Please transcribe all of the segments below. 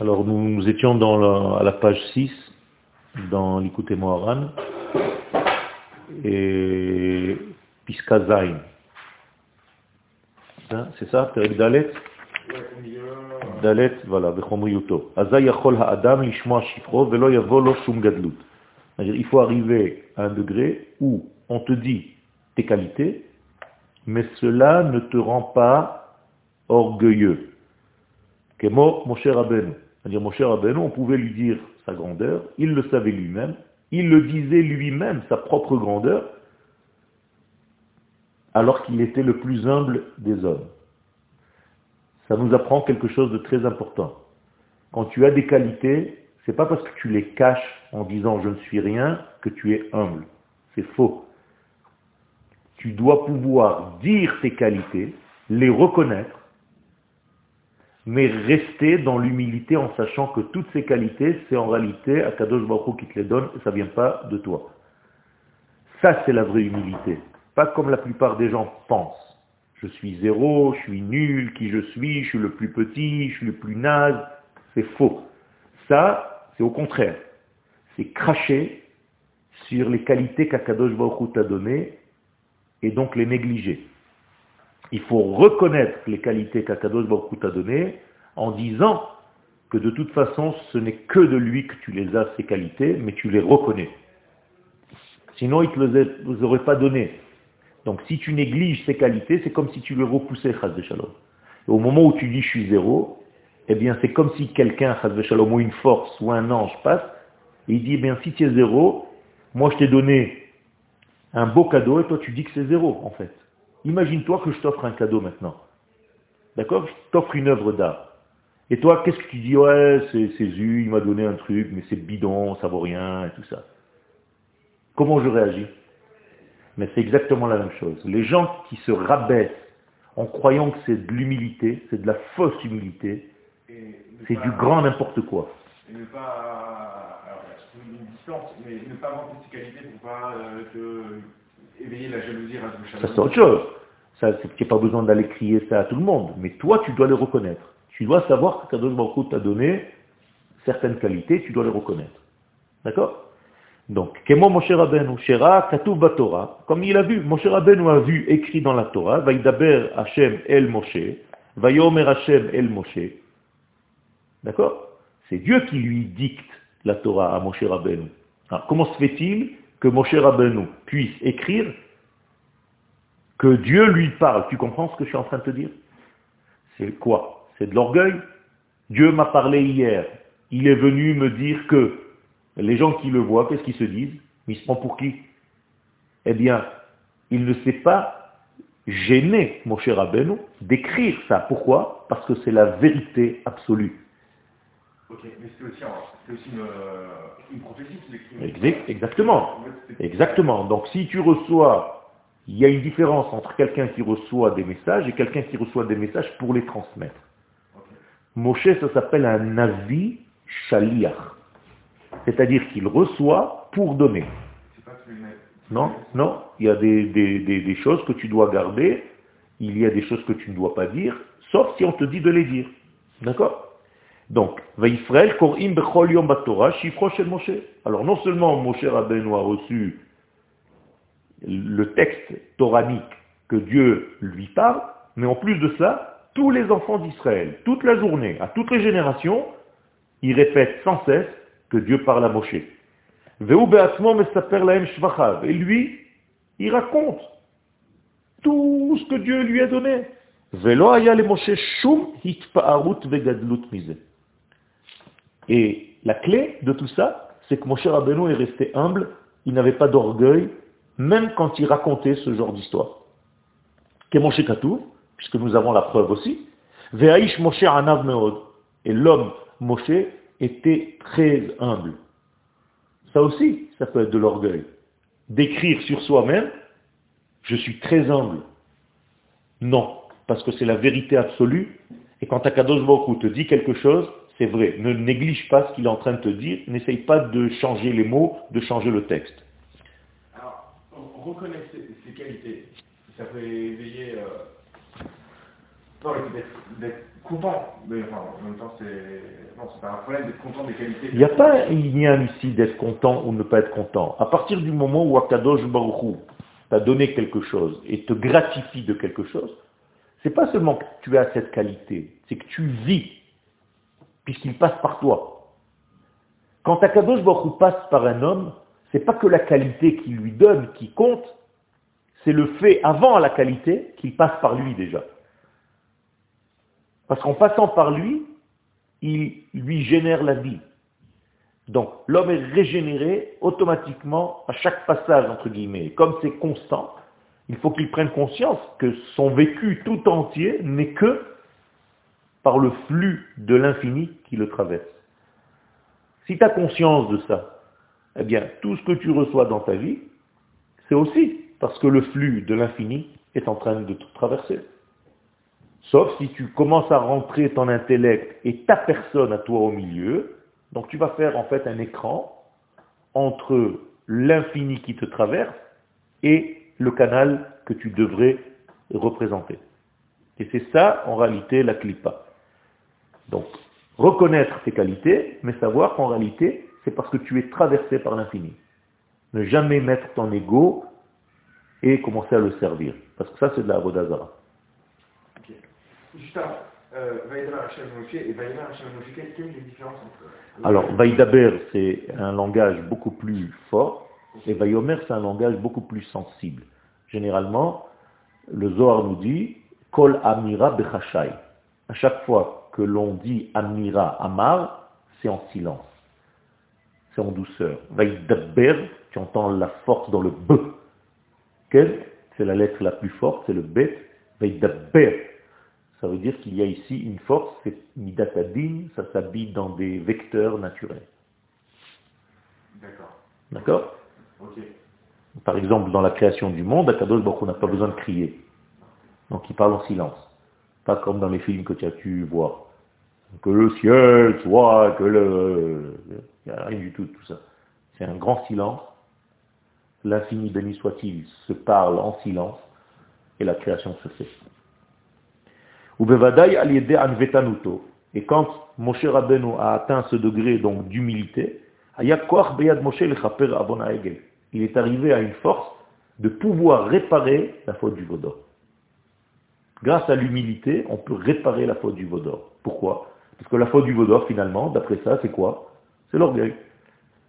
Alors nous, nous étions dans la- à la page 6, dans l'Ikouté Moharan, et Piska Zain. C'est ça, Perek Dalet? Dalet, voilà, Bechomriuto. Aza yachol ha'adam lishmoa shifro velo yavo lo shum gadlut. Il faut arriver à un degré où on te dit tes qualités, mais cela ne te rend pas orgueilleux. Kemo Moshe Rabbeinu. C'est-à-dire, Moshe Rabbeinu, on pouvait lui dire sa grandeur, il le savait lui-même, il le disait lui-même, sa propre grandeur, alors qu'il était le plus humble des hommes. Ça nous apprend quelque chose de très important. Quand tu as des qualités, c'est pas parce que tu les caches en disant je ne suis rien que tu es humble. C'est faux. Tu dois pouvoir dire tes qualités, les reconnaître, mais rester dans l'humilité en sachant que toutes ces qualités, c'est en réalité Akadosh Baruch qui te les donne et ça ne vient pas de toi. Ça, c'est la vraie humilité. Pas comme la plupart des gens pensent. Je suis zéro, je suis nul, qui je suis, je suis le plus petit, je suis le plus naze. C'est faux. Ça, c'est au contraire. C'est cracher sur les qualités qu'Akadosh Baruch t'a données et donc les négliger. Il faut reconnaître les qualités qu'Akadosh Baruch t'a données en disant que de toute façon, ce n'est que de lui que tu les as, ces qualités, mais tu les reconnais. Sinon, il ne te les aurait pas données. Donc si tu négliges ces qualités, c'est comme si tu les repoussais, Chaz Shalom. Et au moment où tu dis je suis zéro, eh bien c'est comme si quelqu'un, Chaz Shalom, ou une force, ou un ange passe, et il dit, eh si tu es zéro, moi je t'ai donné un beau cadeau, et toi tu dis que c'est zéro, en fait. Imagine-toi que je t'offre un cadeau maintenant. D'accord? Je t'offre une œuvre d'art. Et toi, qu'est-ce que tu dis? Ouais, c'est Zu, il m'a donné un truc, mais c'est bidon, ça vaut rien, et tout ça. Comment je réagis? Mais c'est exactement la même chose. Les gens qui se rabaissent en croyant que c'est de l'humilité, c'est de la fausse humilité, c'est du grand n'importe quoi. Et ne pas. Alors, une distance, mais ne pas vanter ses qualités pour pas euh, éveiller la jalousie Ça c'est autre chose. Ça, c'est pas besoin d'aller crier ça à tout le monde. Mais toi, tu dois les reconnaître. Tu dois savoir que Kadosh Baruch t'a donné certaines qualités, tu dois les reconnaître. D'accord? Donc, Kemo Moshe Rabbeinu, Shera Katuv Batorah, comme il a vu, Moshe Rabbeinu a vu écrit dans la Torah, Vaïdaber Hashem El Moshe, Vayomer Hashem El Moshe. D'accord? C'est Dieu qui lui dicte la Torah à Moshe Rabbeinu. Alors, comment se fait-il? Que Moshe Rabbeinu puisse écrire que Dieu lui parle. Tu comprends ce que je suis en train de te dire? C'est quoi? C'est de l'orgueil? Dieu m'a parlé hier. Il est venu me dire que les gens qui le voient, qu'est-ce qu'ils se disent? Il se prend pour qui? Eh bien, il ne s'est pas gêné, mon cher Rabbeinu, d'écrire ça. Pourquoi? Parce que c'est la vérité absolue. Ok, mais c'est aussi, une, euh, une prophétie qui exactement. Exactement. Donc si tu reçois, il y a une différence entre quelqu'un qui reçoit des messages et quelqu'un qui reçoit des messages pour les transmettre. Moshe, ça s'appelle un navi shaliach. C'est-à-dire qu'il reçoit pour donner. Pas. Non, non, il y a des, des- des- des choses que tu dois garder, il y a des choses que tu ne dois pas dire, sauf si on te dit de les dire. D'accord? Donc, Korim Bechol Yom Moshe. Alors non seulement Moshe Rabbeinu a reçu le texte toranique que Dieu lui parle, mais en plus de ça, tous les enfants d'Israël, toute la journée, à toutes les générations, ils répètent sans cesse que Dieu parle à Moshe. Et lui, il raconte tout ce que Dieu lui a donné. Ve'lo haya le Moshe shum hitpa'arut ve'gadlut mize. Et la clé de tout ça, c'est que Moshe Rabbeinu est resté humble, il n'avait pas d'orgueil, même quand il racontait ce genre d'histoire. Que Moshe Katou, puisque nous avons la preuve aussi, Ve'aish Moshe anav meod. Et l'homme Moshe était très humble. Ça aussi, ça peut être de l'orgueil. D'écrire sur soi-même, je suis très humble. Non, parce que c'est la vérité absolue. Et quand Akadosh Baruch te dit quelque chose, c'est vrai. Ne néglige pas ce qu'il est en train de te dire. N'essaye pas de changer les mots, de changer le texte. Alors, on reconnaît ses, qualités. Ça peut éveiller. Euh... Non, d'être- content. Mais enfin, en même temps, c'est. Non, C'est un problème d'être content des qualités. Il n'y a pas un lien ici d'être content ou ne pas être content. À partir du moment où Akadosh Baruch t'a donné quelque chose et te gratifie de quelque chose, c'est pas seulement que tu as cette qualité, c'est que tu vis, puisqu'il passe par toi. Quand Akadosh Baruch passe par un homme, c'est pas que la qualité qu'il lui donne qui compte, c'est le fait avant la qualité qu'il passe par lui déjà. Parce qu'en passant par lui, il lui génère la vie. Donc l'homme est régénéré automatiquement à chaque passage, entre guillemets. Comme c'est constant, il faut qu'il prenne conscience que son vécu tout entier n'est que par le flux de l'infini qui le traverse. Si tu as conscience de ça, eh bien, tout ce que tu reçois dans ta vie, c'est aussi parce que le flux de l'infini est en train de te traverser. Sauf si tu commences à rentrer ton intellect et ta personne à toi au milieu, donc tu vas faire en fait un écran entre l'infini qui te traverse et le canal que tu devrais représenter. Et c'est ça en réalité la clipa. Donc, reconnaître tes qualités, mais savoir qu'en réalité, c'est parce que tu es traversé par l'infini. Ne jamais mettre ton ego et commencer à le servir. Parce que ça, c'est de la Avodazara. Juste euh, et quelle est la différence entre... Alors, Vaïdaber, c'est un langage beaucoup plus fort, et Vaïomer, c'est un langage beaucoup plus sensible. Généralement, le Zohar nous dit, Kol Amira Bechashai. À chaque fois que l'on dit Amira Amar, c'est en silence. C'est en douceur. Vaïdaber, tu entends la force dans le B. C'est la lettre la plus forte, c'est le Bet. Vaïdaber. Ça veut dire qu'il y a ici une force, c'est Midatadin, ça s'habille dans des vecteurs naturels. D'accord. D'accord? Par exemple, dans la création du monde, Akadosh Baruch Hu n'a pas besoin de crier. Donc il parle en silence. Pas comme dans les films que tu as pu voir. Que le ciel soit, que le... Il n'y a rien du tout de tout ça. C'est un grand silence. L'infini béni soit-il se parle en silence et la création se fait. Et quand Moshe Rabbeinu a atteint ce degré donc d'humilité, il est arrivé à une force de pouvoir réparer la faute du vaudor. Grâce à l'humilité, on peut réparer la faute du vaudor. Pourquoi? Parce que la faute du vaudor, finalement, d'après ça, c'est quoi? C'est l'orgueil.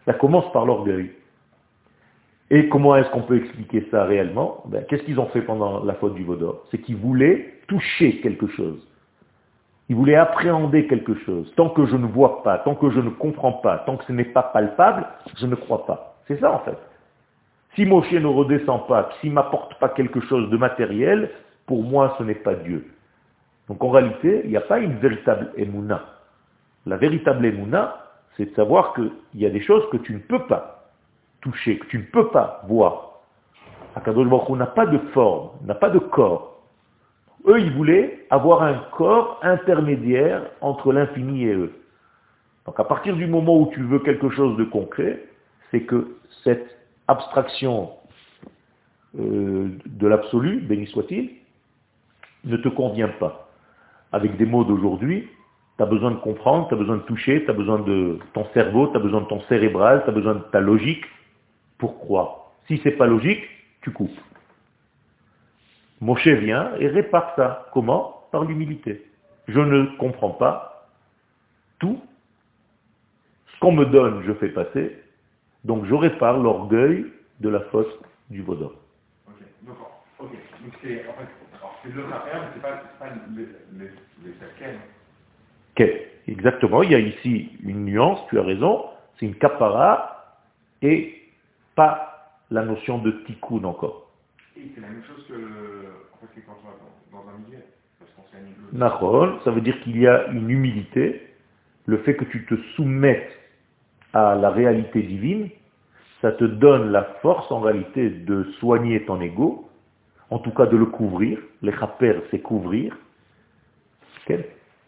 Ça commence par l'orgueil. Et comment est-ce qu'on peut expliquer ça réellement? Ben, Qu'est-ce qu'ils ont fait pendant la faute du vaudor C'est qu'ils voulaient toucher quelque chose. Ils voulaient appréhender quelque chose. Tant que je ne vois pas, tant que je ne comprends pas, tant que ce n'est pas palpable, je ne crois pas. C'est ça en fait. Si Moshe ne redescend pas, s'il m'apporte pas quelque chose de matériel, pour moi ce n'est pas Dieu. Donc en réalité, il n'y a pas une véritable émouna. La véritable émouna, c'est de savoir qu'il y a des choses que tu ne peux pas toucher, que tu ne peux pas voir. Akadosh Baruch n'a pas de forme, n'a pas de corps. Eux, ils voulaient avoir un corps intermédiaire entre l'infini et eux. Donc à partir du moment où tu veux quelque chose de concret, c'est que cette abstraction euh, de l'absolu, béni soit-il, ne te convient pas. Avec des mots d'aujourd'hui, tu as besoin de comprendre, tu as besoin de toucher, tu as besoin de ton cerveau, tu as besoin de ton cérébral, tu as besoin de ta logique pour croire. Si c'est pas logique, tu coupes. Moshe vient et répare ça. Comment? Par l'humilité. Je ne comprends pas tout. Ce qu'on me donne, je fais passer. Donc je répare l'orgueil de la faute du vaudor. Ok, donc, c'est en fait, c'est le rapper, mais c'est pas, pas le, le, le Ok, exactement. Il y a ici une nuance, tu as raison. C'est une kapara et pas la notion de tikkun encore. Et c'est la même chose que, en fait, quand on va dans, un milieu. Nachol, ça veut dire qu'il y a une humilité, le fait que tu te soumettes à la réalité divine, ça te donne la force en réalité de soigner ton ego, en tout cas de le couvrir. Les chaper, c'est couvrir.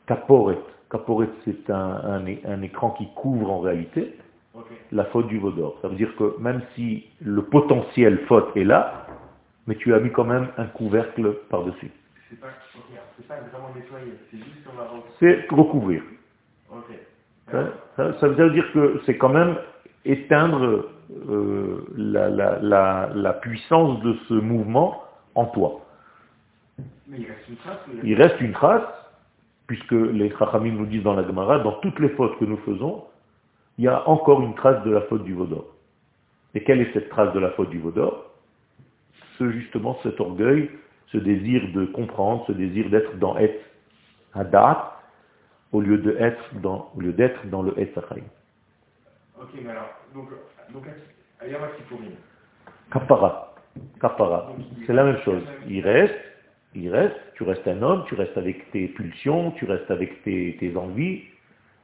Kaporet. Kaporet, c'est un, un, écran qui couvre en réalité la faute du vaudor. Ça veut dire que même si le potentiel faute est là, mais tu as mis quand même un couvercle par-dessus. C'est pas, pas, vraiment nettoyer, c'est juste qu'on va... C'est recouvrir. Ça, ça- ça veut dire que c'est quand même éteindre euh, la, la- la- la puissance de ce mouvement en toi. Mais il reste une trace. Il reste une trace, puisque les Chachamim nous disent dans la Gemara, dans toutes les fautes que nous faisons, il y a encore une trace de la faute du Vaudor. Et quelle est cette trace de la faute du Vaudor? Ce justement, cet orgueil, ce désir de comprendre, ce désir d'être dans Et Hadat, au lieu de être dans, au lieu d'être dans le Et Sachayim. Ok, mais alors, donc, donc Kapara. Kapara. C'est la même chose. Il reste, il reste, tu restes un homme, tu restes avec tes pulsions, tu restes avec tes, tes envies,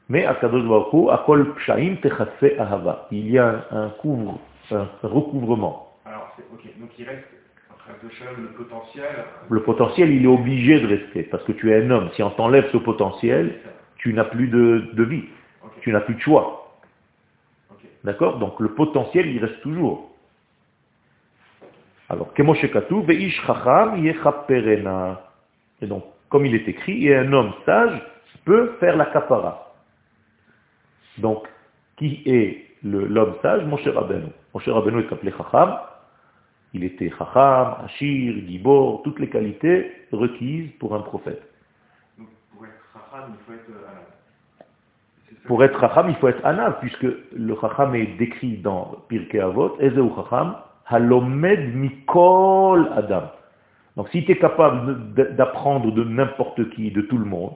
mais à Akol Pshaim Ahava. Il y a un, couvre, un recouvrement. alors, c'est ok, donc il reste le potentiel. Le potentiel, il est obligé de rester, parce que tu es un homme. Si on t'enlève ce potentiel, tu n'as plus de, de vie, tu n'as plus de choix. D'accord? Donc le potentiel, il reste toujours. Alors, Kemoshe Katu, Veish Chacham Yechaperena. Et donc, comme il est écrit, et un homme sage peut faire la kapara. Donc, qui est l'homme sage? Moshe Rabbeinu. Moshe Rabbeinu est appelé Chacham. Il était Chacham, Ashir, Gibor, toutes les qualités requises pour un prophète. Donc pour être Chacham, il faut être euh, ça. Pour être Chacham, il faut être Anav, puisque le Chacham est décrit dans Pirkei Avot, Ezeu Chacham, Halomed Mikol Adam. Donc si tu es capable d'apprendre de n'importe qui, de tout le monde,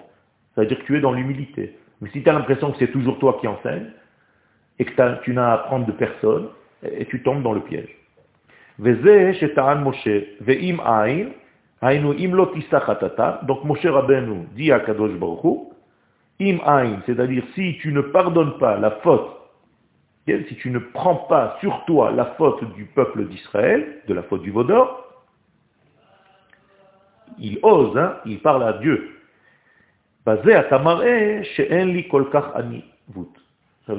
ça veut dire que tu es dans l'humilité. Mais si tu as l'impression que c'est toujours toi qui enseignes, et que tu n'as à apprendre de personne, et tu tombes dans le piège. Donc Moshe Rabbeinu dit à Kadosh Baruch Hu, Im c'est-à-dire si tu ne pardonnes pas la faute, si tu ne prends pas sur toi la faute du peuple d'Israël, de la faute du Vaudor, il ose, hein, il parle à Dieu. Ça veut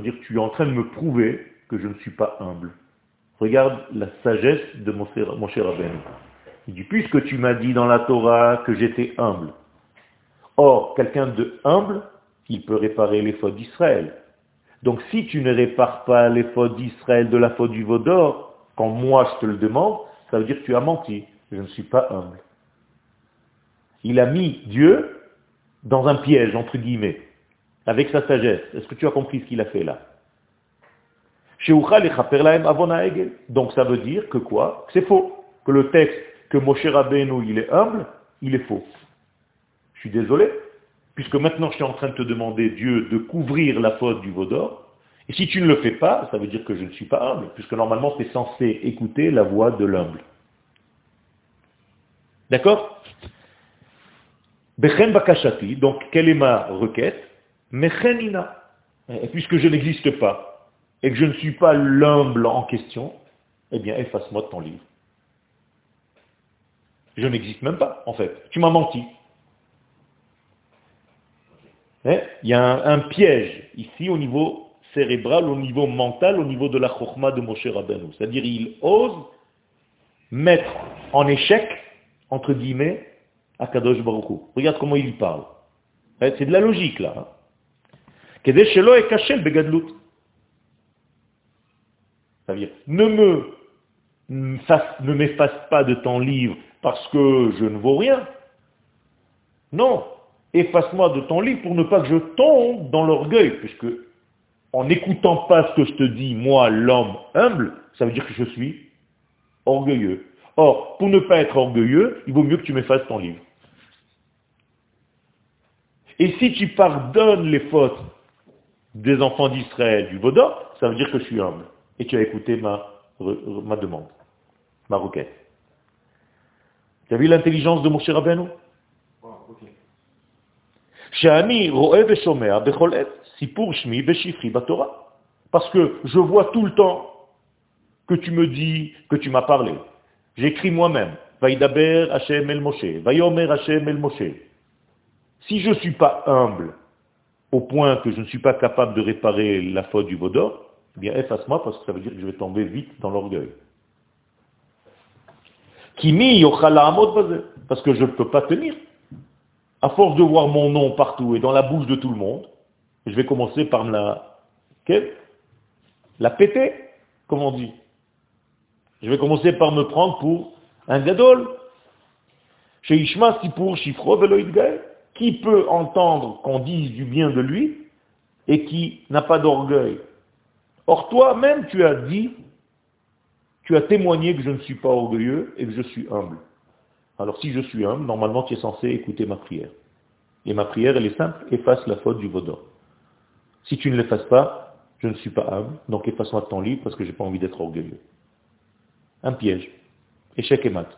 dire que tu es en train de me prouver que je ne suis pas humble. Regarde la sagesse de mon cher Rabbeinu. Il dit, puisque tu m'as dit dans la Torah que j'étais humble, Or, quelqu'un de humble, il peut réparer les fautes d'Israël. Donc si tu ne répares pas les fautes d'Israël de la faute du Vaudor, quand moi je te le demande, ça veut dire que tu as menti. Je ne suis pas humble. Il a mis Dieu dans un piège, entre guillemets, avec sa sagesse. Est-ce que tu as compris ce qu'il a fait là? Donc ça veut dire que quoi? C'est faux. Que le texte que Moshe Rabbeinu il est humble, il est faux. Je suis désolé, puisque maintenant je suis en train de te demander, Dieu, de couvrir la faute du Vaudor. Et si tu ne le fais pas, ça veut dire que je ne suis pas humble, puisque normalement tu es censé écouter la voix de l'humble. D'accord? Bechen bakashati, donc quelle est ma requête? Mechenina. Puisque je n'existe pas, et que je ne suis pas l'humble en question, eh bien efface-moi de ton livre. Je n'existe même pas, en fait. Tu m'as menti. Hein? Il y a un, piège ici au niveau cérébral, au niveau mental, au niveau de la chokma de Moshe Rabbeinu. C'est-à-dire il ose mettre en échec, entre guillemets, Akadosh Baruch Hu. Regarde comment il parle. Hein, C'est de la logique là. hein. C'est-à-dire, ne me ne m'efface pas de ton livre parce que je ne vaux rien. Non, efface-moi de ton livre pour ne pas que je tombe dans l'orgueil, puisque en n'écoutant pas ce que je te dis, moi, l'homme humble, ça veut dire que je suis orgueilleux. Or, pour ne pas être orgueilleux, il vaut mieux que tu m'effaces ton livre. Et si tu pardonnes les fautes des enfants d'Israël du Vaudor, ça veut dire que je suis humble. Et tu as écouté ma, demande, ma requête. Tu as vu l'intelligence de Moshe Rabbeinu Wow, ok. שאני רואה ושומע בכל עת סיפור שמי ושפחי בתורה. Parce que je vois tout le temps que tu me dis, que tu m'as parlé. J'écris moi-même. Vaïdaber Hashem el Moshe. Vayomer Hashem el Moshe. Si je ne suis pas humble, au point que je ne suis pas capable de réparer la faute du Vaudor, eh bien efface-moi parce que ça veut dire que je vais tomber vite dans l'orgueil. Kimi yochal ha'amod bazeh. Parce que je ne peux pas tenir. À force de voir mon nom partout et dans la bouche de tout le monde, je vais commencer par me la, la péter, comme on dit. Je vais commencer par me prendre pour un gadol. Chez Ishma pour Shifro Qui peut entendre qu'on dise du bien de lui et qui n'a pas d'orgueil? Or toi-même, tu as dit, tu as témoigné que je ne suis pas orgueilleux et que je suis humble. Alors si je suis humble, normalement tu es censé écouter ma prière. Et ma prière, elle est simple, efface la faute du vaudor. Si tu ne l'effaces pas, je ne suis pas humble, donc efface-moi de ton livre parce que je n'ai pas envie d'être orgueilleux. Un piège. Échec et mat.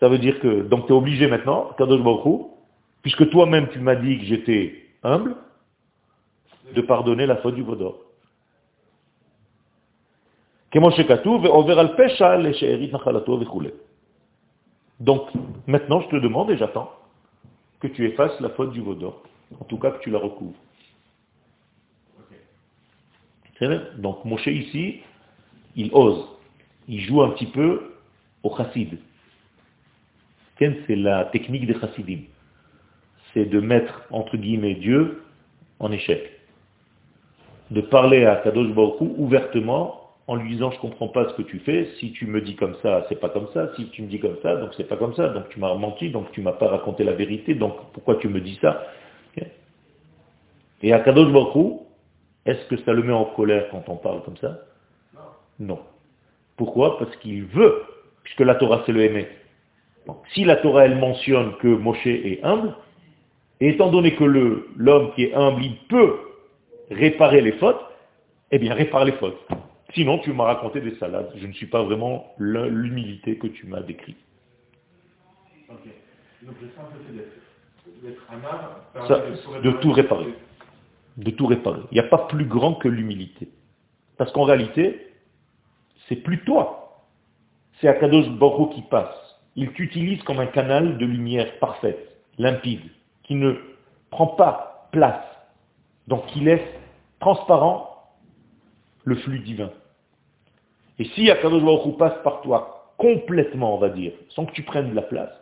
Ça veut dire que, donc tu es obligé maintenant, puisque toi-même tu m'as dit que j'étais humble, de pardonner la faute du vaudor. Donc, maintenant, je te demande et j'attends que tu effaces la faute du vaudor. En tout cas, que tu la recouvres. Donc, Moshe ici, il ose. Il joue un petit peu au chassid. C'est la technique des chassidim. C'est de mettre, entre guillemets, Dieu en échec. De parler à Kadosh Baruch ouvertement en lui disant je comprends pas ce que tu fais, si tu me dis comme ça, c'est pas comme ça, si tu me dis comme ça, donc c'est pas comme ça, donc tu m'as menti, donc tu m'as pas raconté la vérité, donc pourquoi tu me dis ça? Et à Kadosh Baruch est-ce que ça le met en colère quand on parle comme ça? Non. Pourquoi? Parce qu'il veut, puisque la Torah c'est le aimer. si la Torah elle mentionne que Moshe est humble, et étant donné que l'homme qui est humble, il peut réparer les fautes, eh bien répare les fautes. Sinon, tu m'as raconté des salades. Je ne suis pas vraiment l'humilité que tu m'as décrit. Donc le simple fait d'être un de, de tout réparer. De tout réparer. Il n'y a pas plus grand que l'humilité. Parce qu'en réalité, c'est plus toi. C'est Akadosh Baruch qui passe. Il t'utilise comme un canal de lumière parfaite, limpide, qui ne prend pas place. Donc qui laisse transparent le flux divin. Et si Akadosh Baruch passe par toi complètement, on va dire, sans que tu prennes de la place,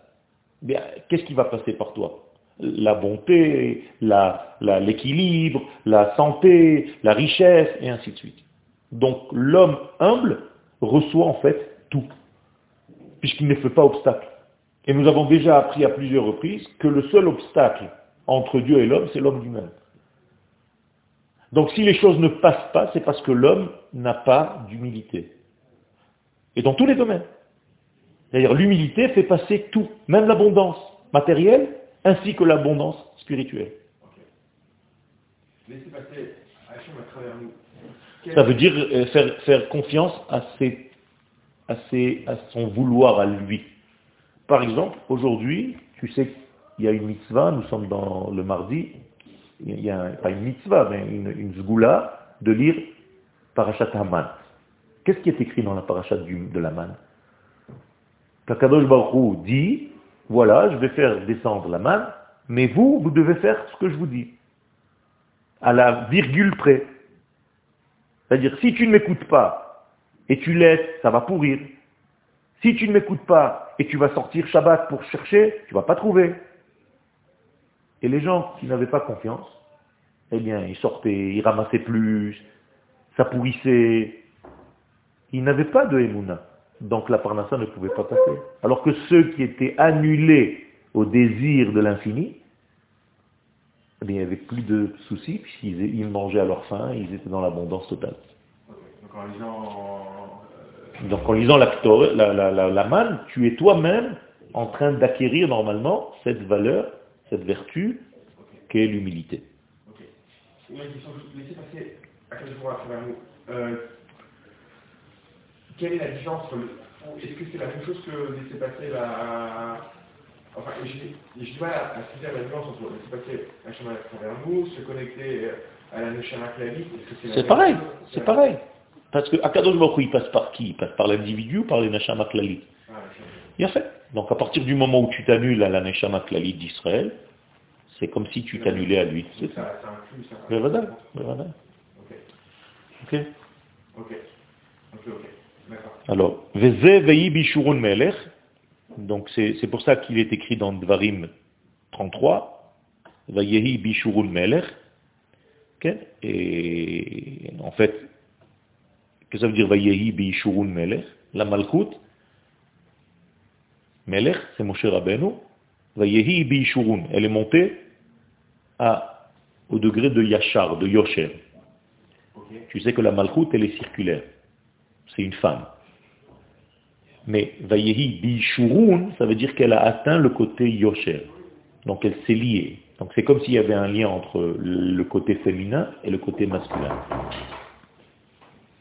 bien, qu'est-ce qui va passer par toi? La bonté, l'équilibre, la santé, la richesse, et ainsi de suite. Donc l'homme humble reçoit en fait tout, puisqu'il ne fait pas obstacle. Et nous avons déjà appris à plusieurs reprises que le seul obstacle entre Dieu et l'homme, c'est l'homme lui-même. Donc si les choses ne passent pas, c'est parce que l'homme n'a pas d'humilité. Et dans tous les domaines. D'ailleurs, l'humilité fait passer tout, même l'abondance matérielle, ainsi que l'abondance spirituelle. Ça veut dire euh, faire, confiance à, à, à son vouloir à lui. Par exemple, aujourd'hui, tu sais qu'il y a une mitzvah, nous sommes dans le mardi, il y a pas une mitzvah, mais une, zgoula de lire Parashat Haman. Qu'est-ce qui est écrit dans la paracha de la manne? Kakadosh Baruch dit, voilà, je vais faire descendre la manne, mais vous, vous devez faire ce que je vous dis. À la virgule près. C'est-à-dire, si tu ne m'écoutes pas, et tu laisses, ça va pourrir. Si tu ne m'écoutes pas, et tu vas sortir Shabbat pour chercher, tu ne vas pas trouver. Et les gens qui n'avaient pas confiance, eh bien, ils sortaient, ils ramassaient plus, ça pourrissait, ils n'avaient pas de Emouna. Donc la parnassa ne pouvait pas passer. Alors que ceux qui étaient annulés au désir de l'infini, eh il n'y avait plus de soucis, puisqu'ils mangeaient à leur faim, ils étaient dans l'abondance totale. Euh, la, la, manne, tu es toi-même en train d'acquérir normalement cette valeur, cette vertu, qu'est l'humilité quelle est la différence Est-ce que c'est la même chose que laisser passer la... Enfin, je, je dois à saisir la différence entre laisser passer un chemin à travers nous, se connecter à la Neshama Klalite, est-ce que c'est pareil, c'est pareil. Parce que Akadosh Baruch il passe par qui? Il passe par l'individu ou par les Neshama Klalite ah, Il a fait. Donc à partir du moment où tu t'annules à la Neshama Klalite d'Israël, c'est comme si tu t'annulais à lui. C'est ça. C'est un Ok. Ok. Ok. Ok. Alors, Veze Veyi Bishurun Melech, donc c'est pour ça qu'il est écrit dans Dvarim 33, Vayehi Bishurun Melech, et en fait, qu'est-ce que ça veut dire Vayehi Bishurun Melech La Malchut, Melech, c'est Moshe Rabbeinu, Vayehi Bishurun, elle est montée à, au degré de Yachar, de Yosher. Tu sais que la Malchut, elle est circulaire. C'est une femme. Mais Vayehi Bishurun, ça veut dire qu'elle a atteint le côté Yosher. Donc elle s'est liée. Donc c'est comme s'il y avait un lien entre le côté féminin et le côté masculin.